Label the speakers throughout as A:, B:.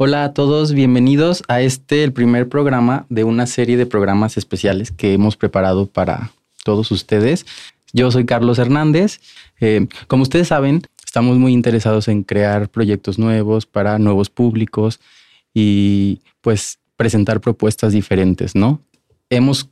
A: Hola a todos, bienvenidos a este, el primer programa de una serie de programas especiales que hemos preparado para todos ustedes. Yo soy Carlos Hernández. Eh, como ustedes saben, estamos muy interesados en crear proyectos nuevos para nuevos públicos y pues presentar propuestas diferentes, ¿no? Hemos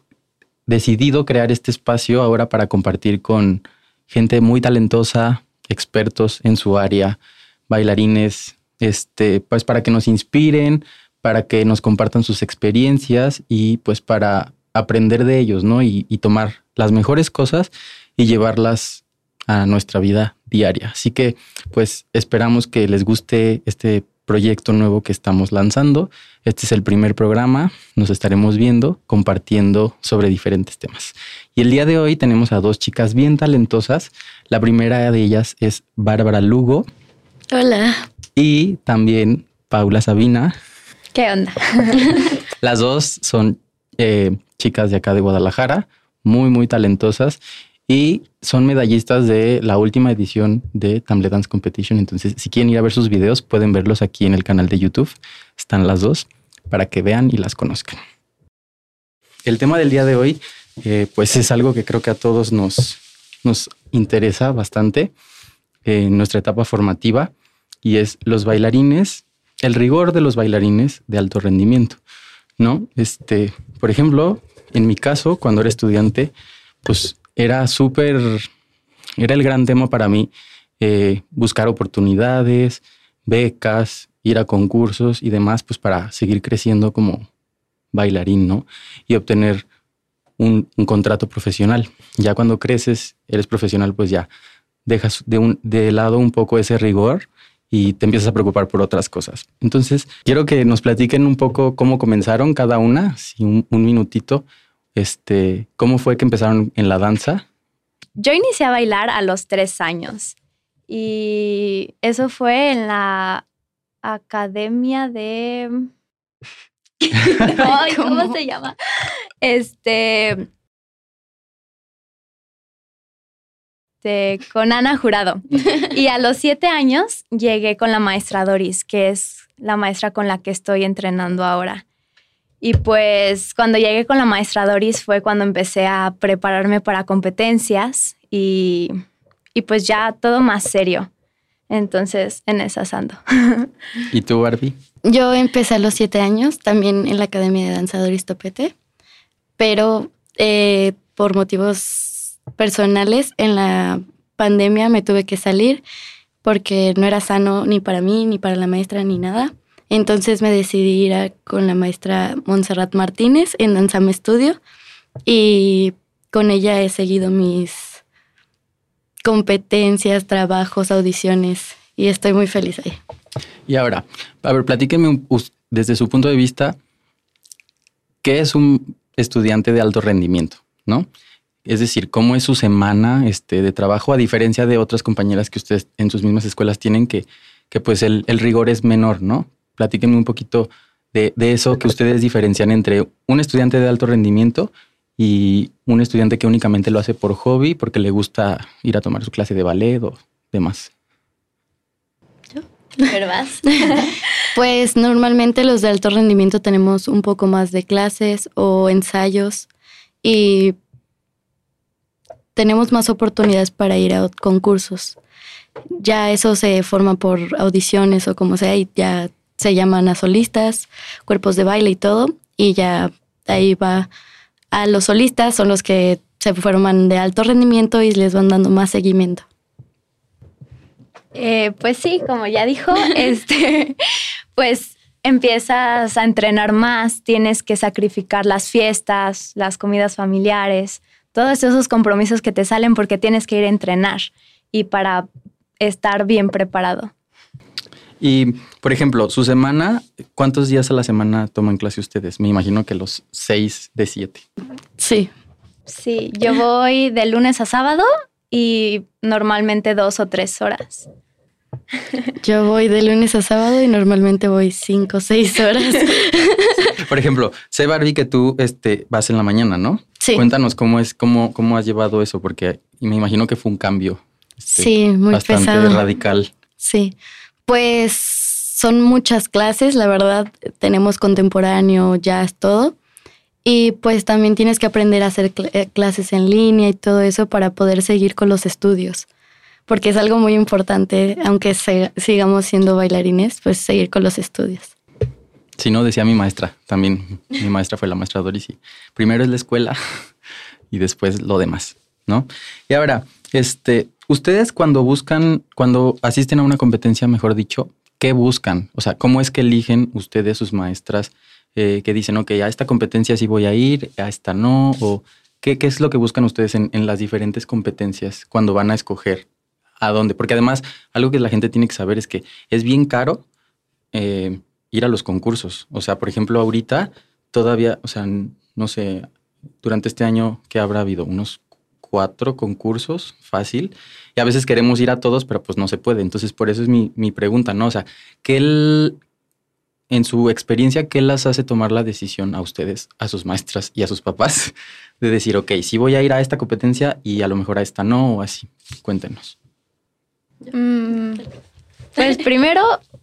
A: decidido crear este espacio ahora para compartir con gente muy talentosa, expertos en su área, bailarines, este, pues para que nos inspiren, para que nos compartan sus experiencias y pues para aprender de ellos, ¿no? Y, tomar las mejores cosas y llevarlas a nuestra vida diaria. Así que pues esperamos que les guste este proyecto nuevo que estamos lanzando. Este es el primer programa. Nos estaremos viendo, compartiendo sobre diferentes temas. Y el día de hoy tenemos a dos chicas bien talentosas. La primera de ellas es Bárbara Lugo.
B: Hola.
A: Y también Paula Sabina.
B: ¿Qué onda?
A: Las dos son eh, chicas de acá de Guadalajara, muy, muy talentosas y son medallistas de la última edición de Tamle Dance Competition. Entonces, si quieren ir a ver sus videos, pueden verlos aquí en el canal de YouTube. Están las dos para que vean y las conozcan. El tema del día de hoy, eh, pues es algo que creo que a todos nos, nos interesa bastante en nuestra etapa formativa y es los bailarines, el rigor de los bailarines de alto rendimiento, ¿no? Este, por ejemplo, en mi caso, cuando era estudiante, pues era súper, era el gran tema para mí eh, buscar oportunidades, becas, ir a concursos y demás, pues para seguir creciendo como bailarín, ¿no? Y obtener un, contrato profesional. Ya cuando creces, eres profesional, pues ya dejas de, un, de lado un poco ese rigor y te empiezas a preocupar por otras cosas. Entonces, quiero que nos platiquen un poco cómo comenzaron cada una, si un, un minutito, este, ¿cómo fue que empezaron en la danza?
B: Yo inicié a bailar a los tres años y eso fue en la academia de... ¿cómo? se llama? Este... con Ana Jurado. Y a los siete años llegué con la maestra Doris, que es la maestra con la que estoy entrenando ahora. Y pues cuando llegué con la maestra Doris fue cuando empecé a prepararme para competencias y, pues ya todo más serio. Entonces, en esa ando.
A: ¿Y tú, Barbie?
C: Yo empecé a los siete años, también en la Academia de Danza Doris Topete, pero eh, por motivos personales, en la pandemia me tuve que salir porque no era sano ni para mí, ni para la maestra, ni nada. Entonces me decidí ir con la maestra Montserrat Martínez en Danzame Estudio y con ella he seguido mis competencias, trabajos, audiciones y estoy muy feliz ahí.
A: Y ahora, a ver, platíqueme desde su punto de vista, ¿qué es un estudiante de alto rendimiento? ¿No? Es decir, ¿cómo es su semana este, de trabajo a diferencia de otras compañeras que ustedes en sus mismas escuelas tienen que, que pues el, el rigor es menor, ¿no? platíquenme un poquito de, eso que ustedes diferencian entre un estudiante de alto rendimiento y un estudiante que únicamente lo hace por hobby, porque le gusta ir a tomar su clase de ballet o demás.
B: ¿Yo? ¿Pero
C: pues normalmente los de alto rendimiento tenemos un poco más de clases o ensayos y tenemos más oportunidades para ir a concursos. Ya eso se forma por audiciones o como sea y ya se llaman a solistas, cuerpos de baile y todo, y ya ahí va a los solistas, son los que se forman de alto rendimiento y les van dando más seguimiento.
B: Eh, pues sí, como ya dijo, este, pues empiezas a entrenar más, tienes que sacrificar las fiestas, las comidas familiares, todos esos compromisos que te salen porque tienes que ir a entrenar y para estar bien preparado.
A: Y, por ejemplo, su semana, ¿cuántos días a la semana toman clase ustedes? Me imagino que los seis de siete.
C: Sí.
B: Sí, yo voy de lunes a sábado y normalmente dos o tres horas.
C: Yo voy de lunes a sábado y normalmente voy cinco o seis horas.
A: Por ejemplo, sé Barbie que tú este, vas en la mañana, ¿no?
C: Sí.
A: Cuéntanos cómo es, cómo, cómo has llevado eso, porque me imagino que fue un cambio.
C: Este, sí, muy
A: bastante radical.
C: Sí. Pues son muchas clases, la verdad, tenemos contemporáneo, jazz, todo. Y pues también tienes que aprender a hacer eh, clases en línea y todo eso para poder seguir con los estudios. Porque es algo muy importante, aunque sigamos siendo bailarines, pues seguir con los estudios.
A: Sí, no, decía mi maestra, también mi maestra fue la maestra Doris. Primero es la escuela y después lo demás, ¿no? Y ahora, este, ustedes cuando buscan, cuando asisten a una competencia, mejor dicho, ¿qué buscan? O sea, ¿cómo es que eligen ustedes, sus maestras, eh, que dicen, ok, a esta competencia sí voy a ir, a esta no? ¿O qué, qué es lo que buscan ustedes en, las diferentes competencias cuando van a escoger a dónde? Porque además, algo que la gente tiene que saber es que es bien caro eh, ir a los concursos. O sea, por ejemplo, ahorita todavía, o sea, no sé, durante este año, ¿qué habrá habido? Unos cuatro concursos, fácil. Y a veces queremos ir a todos, pero pues no se puede. Entonces, por eso es mi, pregunta, ¿no? O sea, ¿qué él, en su experiencia, qué las hace tomar la decisión a ustedes, a sus maestras y a sus papás, de decir, ok, sí voy a ir a esta competencia y a lo mejor a esta no, o así? Cuéntenos.
B: Mm, pues primero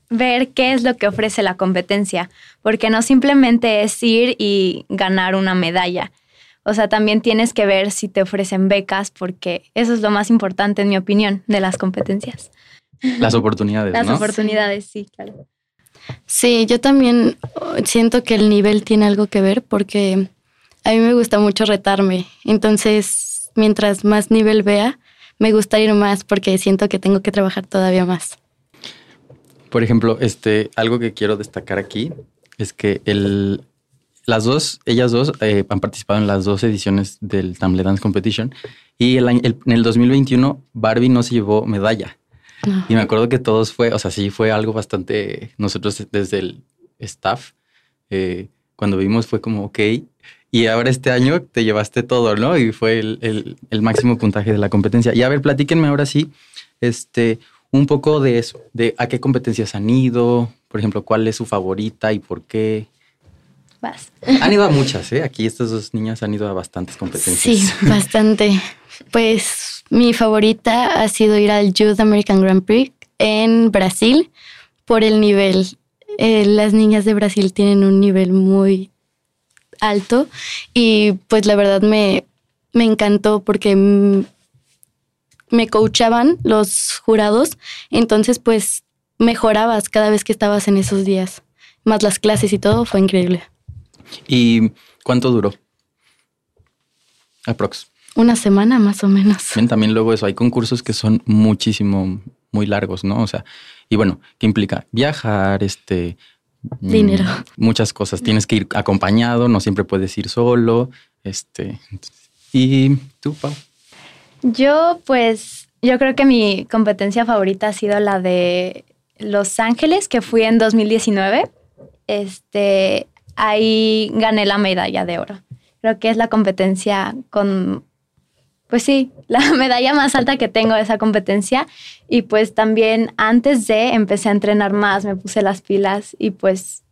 B: ver qué es lo que ofrece la competencia, porque no simplemente es ir y ganar una medalla o sea, también tienes que ver si te ofrecen becas, porque eso es lo más importante, en mi opinión, de las competencias.
A: Las oportunidades.
B: Las oportunidades, sí, claro.
C: Sí, yo también siento que el nivel tiene algo que ver porque a mí me gusta mucho retarme. Entonces, mientras más nivel vea, me gusta ir más porque siento que tengo que trabajar todavía más.
A: Por ejemplo, este, algo que quiero destacar aquí es que el, las dos, ellas dos eh, han participado en las dos ediciones del Tamle Dance Competition y el, en el 2021 Barbie no se llevó medalla. Y me acuerdo que todos fue, o sea, sí fue algo bastante, nosotros desde el staff, eh, cuando vimos fue como, ok, y ahora este año te llevaste todo, ¿no? Y fue el, el, máximo puntaje de la competencia. Y a ver, platíquenme ahora sí, este, un poco de eso, de a qué competencias han ido, por ejemplo, cuál es su favorita y por qué. Han ido a muchas, ¿eh? Aquí estas dos niñas han ido a bastantes competencias.
C: Sí, bastante. Pues mi favorita ha sido ir al Youth American Grand Prix en Brasil por el nivel. Eh, las niñas de Brasil tienen un nivel muy alto y pues la verdad me, me encantó porque me coachaban los jurados, entonces pues mejorabas cada vez que estabas en esos días. Más las clases y todo fue increíble.
A: ¿Y cuánto duró? Aprox.
C: Una semana más o menos.
A: también luego eso, hay concursos que son muchísimo, muy largos, ¿no? O sea, y bueno, ¿qué implica? Viajar, este...
C: Mm, Dinero.
A: muchas cosas. Tienes que ir acompañado, no siempre puedes ir solo. Este. ¿Y tú, Pau?
B: Yo, pues, yo creo que mi competencia favorita ha sido la de Los Ángeles, que fui en 2019. Este, ahí gané la medalla de oro. Creo que es la competencia con, pues sí, la medalla más alta que tengo de esa competencia. Y pues también antes de empecé a entrenar más, me puse las pilas y pues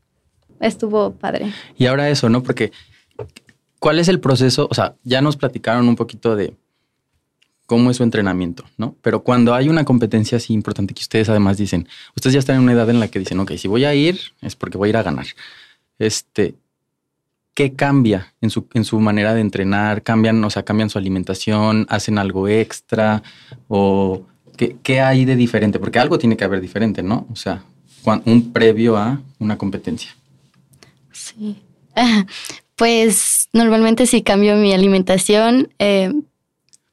B: estuvo padre.
A: Y ahora eso, ¿no? Porque, ¿cuál es el proceso? O sea, ya nos platicaron un poquito de cómo es su entrenamiento, ¿no? Pero cuando hay una competencia así importante que ustedes además dicen, ustedes ya están en una edad en la que dicen, ok, si voy a ir es porque voy a ir a ganar este, ¿qué cambia en su, en su manera de entrenar? ¿Cambian, o sea, cambian su alimentación? ¿Hacen algo extra? ¿O qué, hay de diferente? Porque algo tiene que haber diferente, ¿no? O sea, un previo a una competencia.
C: Sí. Pues normalmente sí cambio mi alimentación. Eh,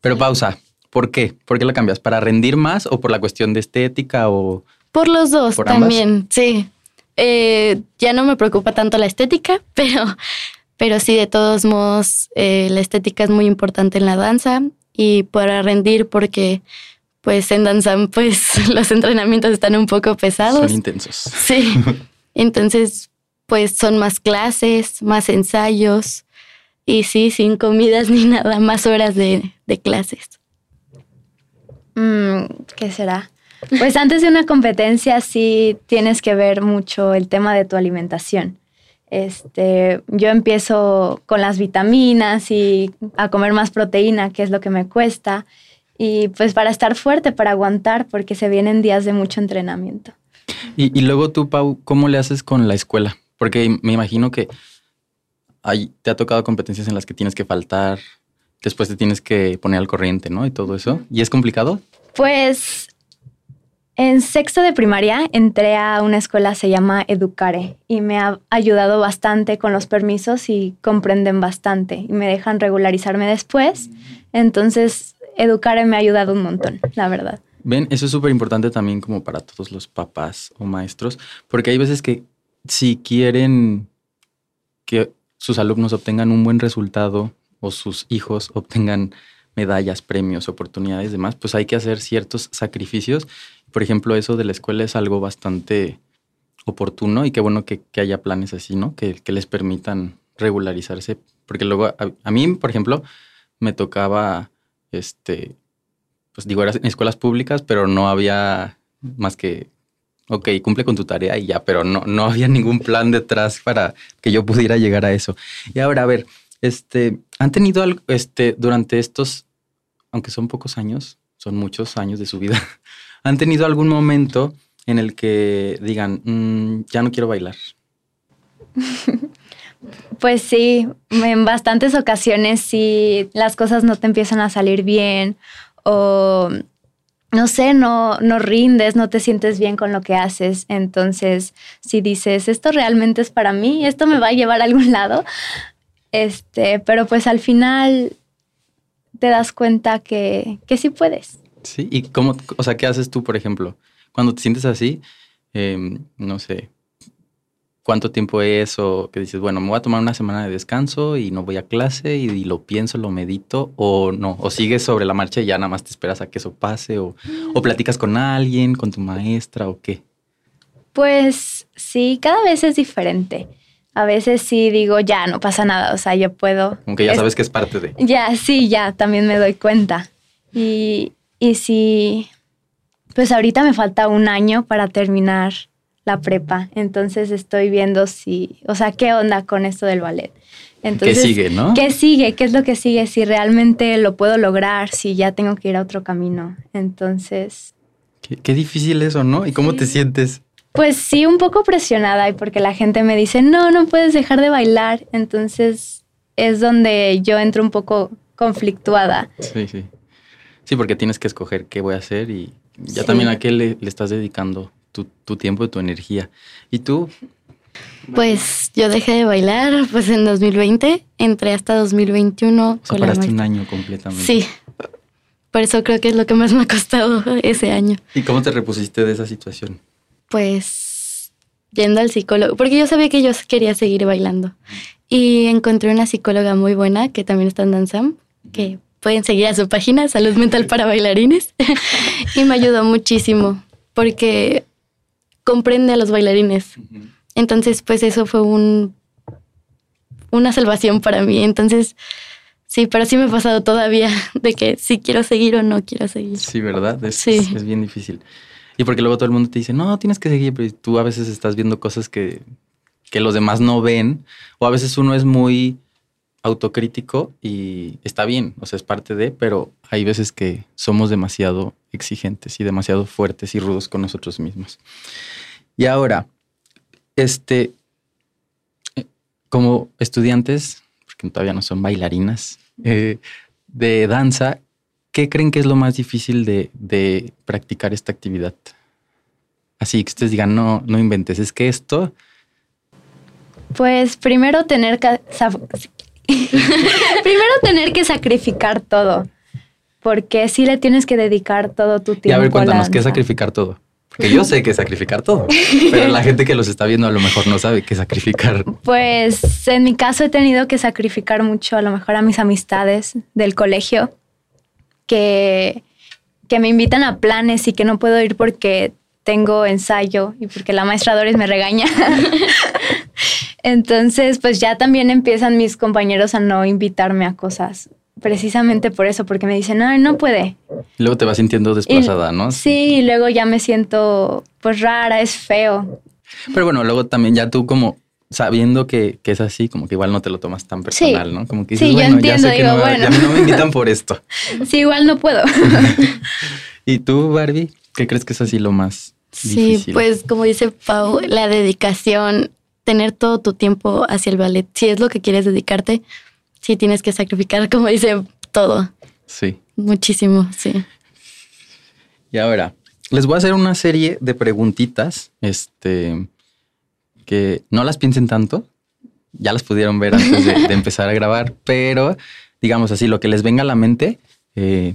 A: Pero pausa. ¿Por qué? ¿Por qué la cambias? ¿Para rendir más o por la cuestión de estética o...?
C: Por los dos también, sí. Eh, ya no me preocupa tanto la estética, pero, pero sí, de todos modos, eh, la estética es muy importante en la danza y para rendir porque pues en danza pues los entrenamientos están un poco pesados.
A: Son intensos.
C: Sí. Entonces, pues son más clases, más ensayos y sí, sin comidas ni nada, más horas de, clases.
B: Mm, ¿Qué será? Pues antes de una competencia sí tienes que ver mucho el tema de tu alimentación. Este, yo empiezo con las vitaminas y a comer más proteína, que es lo que me cuesta. Y pues para estar fuerte, para aguantar, porque se vienen días de mucho entrenamiento.
A: Y, y luego tú, Pau, ¿cómo le haces con la escuela? Porque me imagino que hay, te ha tocado competencias en las que tienes que faltar, después te tienes que poner al corriente, ¿no? Y todo eso. ¿Y es complicado?
B: Pues en sexto de primaria entré a una escuela, se llama Educare, y me ha ayudado bastante con los permisos y comprenden bastante y me dejan regularizarme después. Entonces, Educare me ha ayudado un montón, la verdad.
A: Ven, eso es súper importante también como para todos los papás o maestros, porque hay veces que si quieren que sus alumnos obtengan un buen resultado o sus hijos obtengan medallas, premios, oportunidades, demás, pues hay que hacer ciertos sacrificios. Por ejemplo, eso de la escuela es algo bastante oportuno y qué bueno que, haya planes así, ¿no? Que, que, les permitan regularizarse. Porque luego a, mí, por ejemplo, me tocaba, este, pues digo, eran escuelas públicas, pero no había más que ok, cumple con tu tarea y ya, pero no, no había ningún plan detrás para que yo pudiera llegar a eso. Y ahora, a ver, este, ¿han tenido este, durante estos, aunque son pocos años, son muchos años de su vida, ¿han tenido algún momento en el que digan, mm, ya no quiero bailar?
B: Pues sí, en bastantes ocasiones sí las cosas no te empiezan a salir bien o no sé, no, no rindes, no te sientes bien con lo que haces. Entonces, si dices, esto realmente es para mí, esto me va a llevar a algún lado, este, pero pues al final te das cuenta que, que sí puedes.
A: Sí, y cómo, o sea, ¿qué haces tú, por ejemplo? Cuando te sientes así, em, no sé, cuánto tiempo es o que dices, bueno, me voy a tomar una semana de descanso y no voy a clase y, lo pienso, lo medito o no, o sigues sobre la marcha y ya nada más te esperas a que eso pase o, o platicas con alguien, con tu maestra o qué.
B: Pues sí, cada vez es diferente. A veces sí digo, ya, no pasa nada, o sea, yo puedo.
A: Aunque ya sabes que es parte de.
B: Ya, sí, ya, también me doy cuenta. Y, y sí, pues ahorita me falta un año para terminar la prepa. Entonces estoy viendo si, o sea, qué onda con esto del ballet. Entonces,
A: ¿Qué sigue, no?
B: ¿Qué sigue? ¿Qué es lo que sigue? Si realmente lo puedo lograr, si ya tengo que ir a otro camino. Entonces...
A: Qué, difícil eso, ¿no? ¿Y cómo te sientes?
B: Pues sí, un poco presionada y porque la gente me dice, no, no puedes dejar de bailar. Entonces es donde yo entro un poco conflictuada.
A: Sí, sí. Sí, porque tienes que escoger qué voy a hacer y ya también a qué le, le estás dedicando tu, tiempo y tu energía. ¿Y tú?
C: Pues yo dejé de bailar pues en 2020, entré hasta 2021.
A: O sea, paraste un año completamente.
C: Sí, por eso creo que es lo que más me ha costado ese año.
A: ¿Y cómo te repusiste de esa situación?
C: Pues yendo al psicólogo, porque yo sabía que yo quería seguir bailando. Y encontré una psicóloga muy buena que también está en Danzam, que pueden seguir a su página, Salud Mental para Bailarines. y me ayudó muchísimo, porque comprende a los bailarines. Entonces, pues eso fue un, una salvación para mí. Entonces, sí, pero sí me ha pasado todavía de que si quiero seguir o no quiero seguir.
A: Sí, ¿verdad? Es, sí. es, bien difícil. Y porque luego todo el mundo te dice, no, tienes que seguir, pero tú a veces estás viendo cosas que, que los demás no ven, o a veces uno es muy autocrítico y está bien, o sea, es parte de, pero hay veces que somos demasiado exigentes y demasiado fuertes y rudos con nosotros mismos. Y ahora, este, eh, como estudiantes, porque todavía no son bailarinas, eh, de danza, ¿qué creen que es lo más difícil de, de, practicar esta actividad? Así que ustedes digan, no, no inventes, es que esto...
B: Pues primero tener Primero tener que sacrificar todo, porque si le tienes que dedicar todo tu tiempo. Y
A: a ver, cuéntanos, ¿qué es sacrificar todo? Porque yo sé que es sacrificar todo, pero la gente que los está viendo a lo mejor no sabe qué sacrificar.
B: Pues en mi caso he tenido que sacrificar mucho, a lo mejor a mis amistades del colegio, que, que me invitan a planes y que no puedo ir porque tengo ensayo y porque la maestra Doris me regaña. Entonces, pues ya también empiezan mis compañeros a no invitarme a cosas. Precisamente por eso, porque me dicen, ay, no puede.
A: luego te vas sintiendo desplazada, ¿no?
B: Sí, y luego ya me siento pues rara, es feo.
A: Pero bueno, luego también ya tú como sabiendo que, es así, como que igual no te lo tomas tan personal, ¿no? Como que
B: dices, sí, yo entiendo, digo, bueno.
A: ya no me invitan por esto.
B: sí, igual no puedo.
A: ¿Y tú, Barbie? ¿Qué crees que es así lo más
C: Sí, pues como dice Pau, la dedicación, tener todo tu tiempo hacia el ballet. Si es lo que quieres dedicarte, sí tienes que sacrificar, como dice, todo.
A: Sí.
C: Muchísimo, sí.
A: Y ahora, les voy a hacer una serie de preguntitas, este, que no las piensen tanto. Ya las pudieron ver antes de, empezar a grabar, pero digamos así, lo que les venga a la mente eh,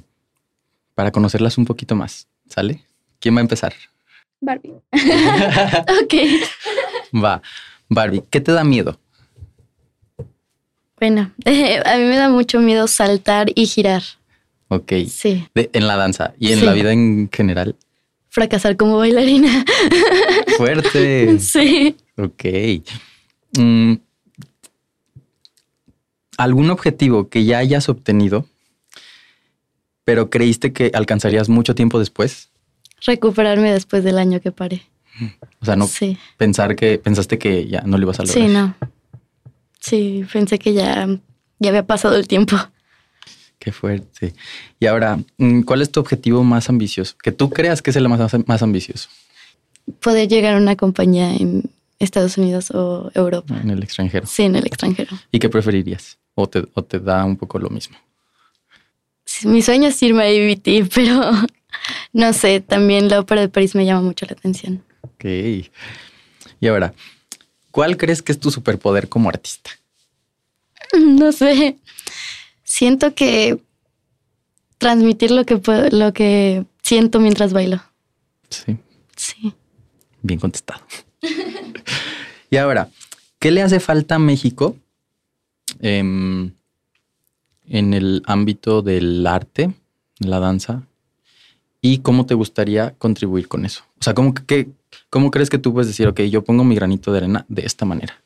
A: para conocerlas un poquito más. ¿Sale? ¿Quién va a empezar?
B: Barbie.
C: ok.
A: Va. Barbie, ¿qué te da miedo?
C: Bueno, a mí me da mucho miedo saltar y girar.
A: Ok.
C: Sí.
A: en la danza y en la vida en general.
C: Fracasar como bailarina.
A: Fuerte.
C: Sí.
A: Ok. Mm, ¿Algún objetivo que ya hayas obtenido, pero creíste que alcanzarías mucho tiempo después?
C: Recuperarme después del año que paré.
A: O sea, no pensar que pensaste que ya no lo ibas a lograr.
C: Sí, no. Sí, pensé que ya, ya había pasado el tiempo.
A: Qué fuerte. Y ahora, mm, ¿cuál es tu objetivo más ambicioso? Que tú creas que es el más, más ambicioso.
C: Poder llegar a una compañía en Estados Unidos o Europa.
A: En el extranjero.
C: Sí, en el extranjero.
A: ¿Y qué preferirías? ¿O te, o te da un poco lo mismo?
C: mi sueño es irme a IBT, pero no sé, también la ópera de París me llama mucho la atención.
A: Ok. Y ahora, ¿cuál crees que es tu superpoder como artista?
C: No sé siento que transmitir lo que lo que siento mientras bailo.
A: Sí.
C: Sí.
A: Bien contestado. y ahora, ¿qué le hace falta a México em, en el ámbito del arte, la danza? ¿Y cómo te gustaría contribuir con eso? O sea, ¿cómo, que, ¿cómo crees que tú puedes decir, ok, yo pongo mi granito de arena de esta manera?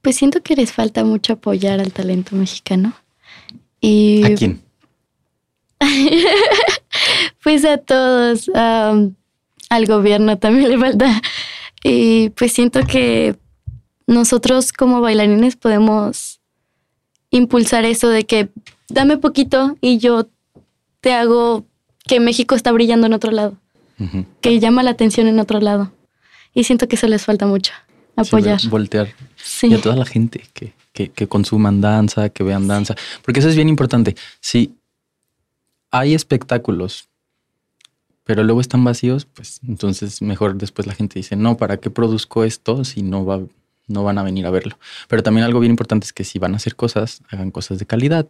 C: Pues siento que les falta mucho apoyar al talento mexicano.
A: ¿A quién?
C: pues a todos, al gobierno también le falta. Y pues siento que nosotros como bailarines podemos impulsar eso de que dame poquito y yo te hago que México está brillando en otro lado, que llama la atención en otro lado. Y siento que eso les falta mucho, apoyar.
A: voltear. Y a toda la gente que, que, consuman danza, que vean danza, porque eso es bien importante. Si hay espectáculos, pero luego están vacíos, pues entonces mejor después la gente dice, no, ¿para qué produzco esto si no, va, no van a venir a verlo? Pero también algo bien importante es que si van a hacer cosas, hagan cosas de calidad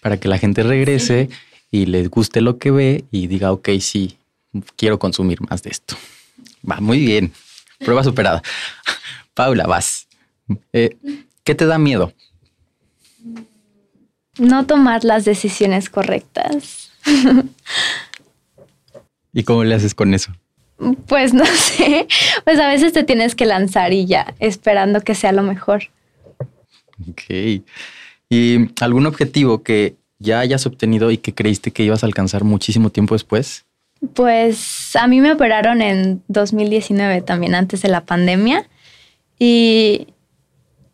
A: para que la gente regrese y les guste lo que ve y diga, ok, sí, quiero consumir más de esto. Va, muy bien. Prueba superada. Paula, vas. Eh, ¿Qué te da miedo?
B: No tomar las decisiones correctas.
A: ¿Y cómo le haces con eso?
B: Pues no sé, pues a veces te tienes que lanzar y ya, esperando que sea lo mejor.
A: Ok. ¿Y algún objetivo que ya hayas obtenido y que creíste que ibas a alcanzar muchísimo tiempo después?
B: Pues a mí me operaron en 2019 también, antes de la pandemia. Y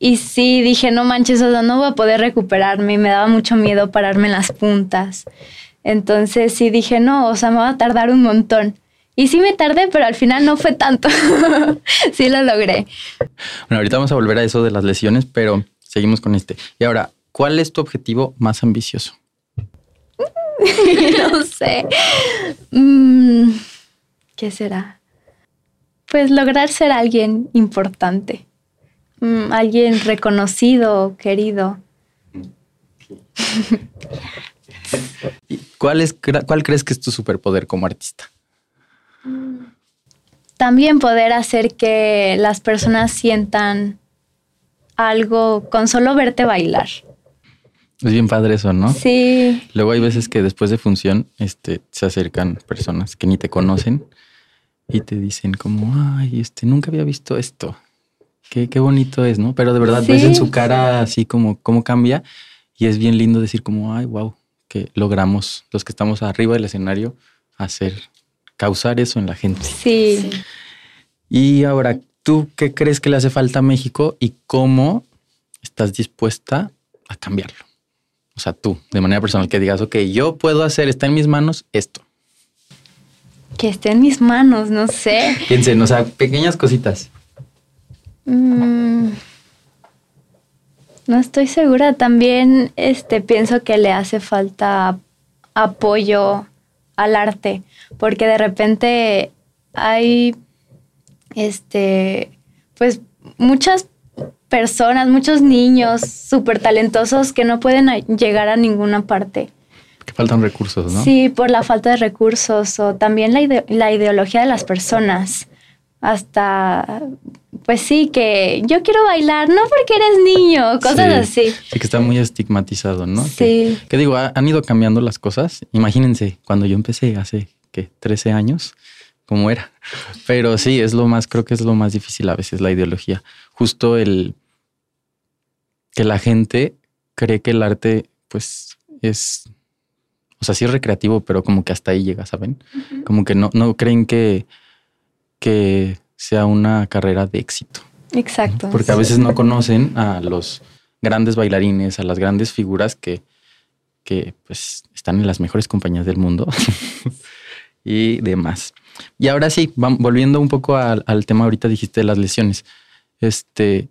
B: y sí, dije, no manches, o sea, no voy a poder recuperarme. Me daba mucho miedo pararme en las puntas. Entonces sí dije, no, o sea, me va a tardar un montón. Y sí me tardé, pero al final no fue tanto. sí lo logré.
A: Bueno, ahorita vamos a volver a eso de las lesiones, pero seguimos con este. Y ahora, ¿cuál es tu objetivo más ambicioso?
B: no sé. Mm, ¿Qué será? Pues lograr ser alguien importante. Mm, alguien reconocido, querido.
A: ¿Cuál, es, ¿Cuál crees que es tu superpoder como artista?
B: También poder hacer que las personas sientan algo con solo verte bailar.
A: Es bien padre eso, ¿no?
B: Sí.
A: Luego hay veces que después de función este, se acercan personas que ni te conocen y te dicen como, ay, este, nunca había visto esto. Qué, qué bonito es, ¿no? Pero de verdad ves en su cara así como cómo cambia y es bien lindo decir como, ay, wow, que logramos los que estamos arriba del escenario hacer, causar eso en la gente.
B: Sí.
A: Y ahora, ¿tú qué crees que le hace falta a México y cómo estás dispuesta a cambiarlo? O sea, tú, de manera personal, que digas, ok, yo puedo hacer, está en mis manos esto.
B: Que esté en mis manos, no sé.
A: Piensen, o sea, pequeñas cositas.
B: Mm, no estoy segura. También este, pienso que le hace falta apoyo al arte, porque de repente hay, este, pues muchas personas, muchos niños súper talentosos que no pueden llegar a ninguna parte.
A: Que faltan recursos, ¿no?
B: Sí, por la falta de recursos o también la, la ideología de las personas. Hasta, pues sí, que yo quiero bailar, no porque eres niño, cosas así.
A: Sí, que está muy estigmatizado, ¿no?
B: Sí.
A: Que, digo, han ido cambiando las cosas. Imagínense, cuando yo empecé hace, ¿qué? 13 años, ¿cómo era? Pero sí, es lo más, creo que es lo más difícil a veces, la ideología. Justo el que la gente cree que el arte, pues, es o sea, sí es recreativo, pero como que hasta ahí llega, ¿saben? Como que no, no creen que, que sea una carrera de éxito.
B: Exacto.
A: Porque a veces no conocen a los grandes bailarines, a las grandes figuras que, que pues están en las mejores compañías del mundo y demás. Y ahora sí, volviendo un poco al, al, tema, ahorita dijiste de las lesiones. Este,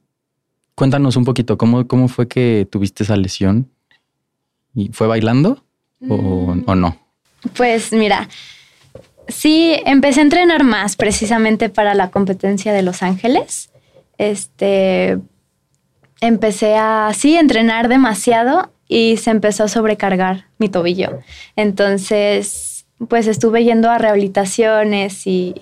A: cuéntanos un poquito, ¿cómo, cómo fue que tuviste esa lesión? ¿Y fue bailando? o, no?
B: Pues mira, sí, empecé a entrenar más precisamente para la competencia de Los Ángeles. Este, empecé a, sí, entrenar demasiado y se empezó a sobrecargar mi tobillo. Entonces, pues estuve yendo a rehabilitaciones y,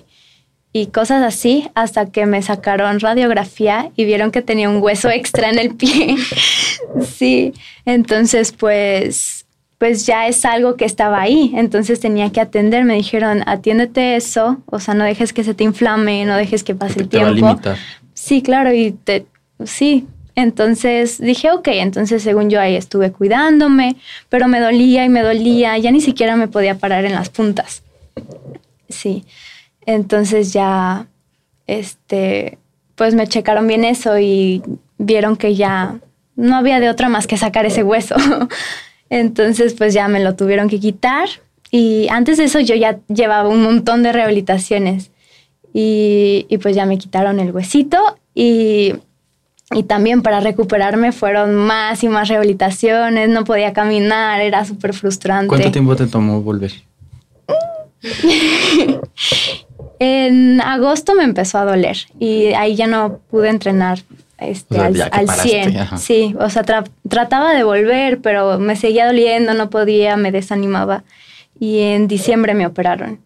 B: y cosas así hasta que me sacaron radiografía y vieron que tenía un hueso extra en el pie. sí, entonces pues pues ya es algo que estaba ahí, entonces tenía que atender, me dijeron, atiéndete eso, o sea, no dejes que se te inflame, no dejes que pase el tiempo. Sí, claro, y te, sí, entonces dije, ok, entonces según yo ahí estuve cuidándome, pero me dolía y me dolía, ya ni siquiera me podía parar en las puntas. Sí, entonces ya, este, pues me checaron bien eso y vieron que ya no había de otra más que sacar ese hueso. Entonces, pues ya me lo tuvieron que quitar. Y antes de eso yo ya llevaba un montón de rehabilitaciones. Y, pues ya me quitaron el huesito y, y también para recuperarme fueron más y más rehabilitaciones, no podía caminar, era súper frustrante.
A: ¿Cuánto tiempo te tomó volver?
B: en agosto me empezó a doler y ahí ya no pude entrenar este, al, 100. Sí, o sea, trataba de volver, pero me seguía doliendo, no podía, me desanimaba. Y en diciembre me operaron.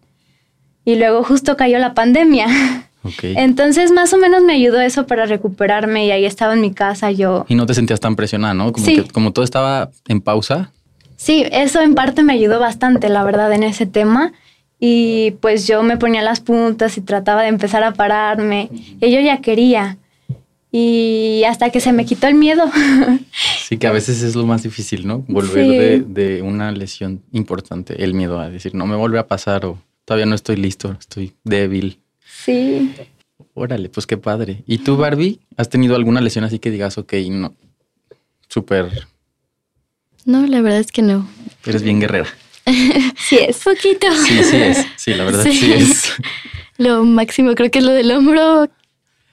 B: Y luego justo cayó la pandemia. Entonces, más o menos me ayudó eso para recuperarme y ahí estaba en mi casa yo.
A: Y no te sentías tan presionada, ¿no? Como, que, como todo estaba en pausa.
B: Sí, eso en parte me ayudó bastante, la verdad, en ese tema. Y pues yo me ponía las puntas y trataba de empezar a pararme. Y yo ya quería y hasta que se me quitó el miedo.
A: Sí, que a veces es lo más difícil, ¿no? Volver de, una lesión importante, el miedo a decir, no me vuelve a pasar o todavía no estoy listo, estoy débil.
B: Sí.
A: Órale, pues qué padre. ¿Y tú, Barbie, has tenido alguna lesión así que digas, ok, no, súper...
C: No, la verdad es que no.
A: Eres bien guerrera.
C: sí es. Poquito.
A: Sí, sí es. Sí, la verdad sí es.
C: Lo máximo creo que es lo del hombro,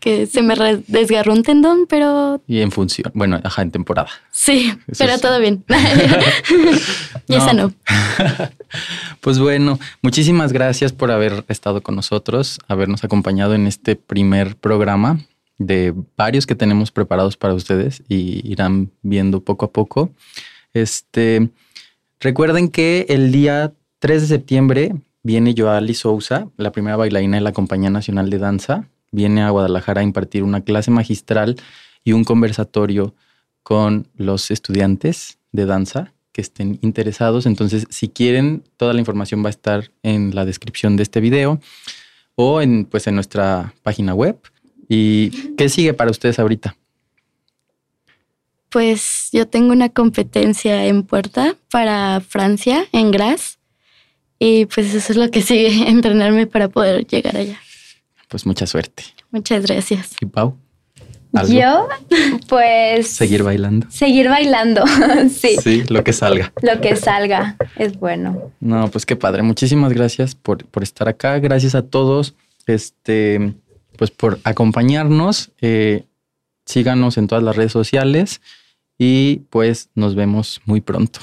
C: que se me desgarró un tendón, pero...
A: Y en función, bueno, ajá, en temporada.
C: Sí, pero todo bien. y esa no.
A: Pues bueno, muchísimas gracias por haber estado con nosotros, habernos acompañado en este primer programa de varios que tenemos preparados para ustedes y irán viendo poco a poco. Este, recuerden que el día 3 de septiembre viene Joali Sousa, la primera bailarina de la Compañía Nacional de Danza viene a Guadalajara a impartir una clase magistral y un conversatorio con los estudiantes de danza que estén interesados. Entonces, si quieren, toda la información va a estar en la descripción de este video o en, pues, en nuestra página web. ¿Y qué sigue para ustedes ahorita?
C: Pues yo tengo una competencia en puerta para Francia, en Gras. Y pues eso es lo que sigue, entrenarme para poder llegar allá
A: pues mucha suerte.
C: Muchas gracias.
A: ¿Y Pau? ¿Algo?
B: Yo, pues...
A: Seguir bailando.
B: Seguir bailando, sí.
A: Sí, lo que salga.
B: Lo que salga es bueno.
A: No, pues qué padre. Muchísimas gracias por, por estar acá. Gracias a todos, este, pues por acompañarnos. Eh, síganos en todas las redes sociales y pues nos vemos muy pronto.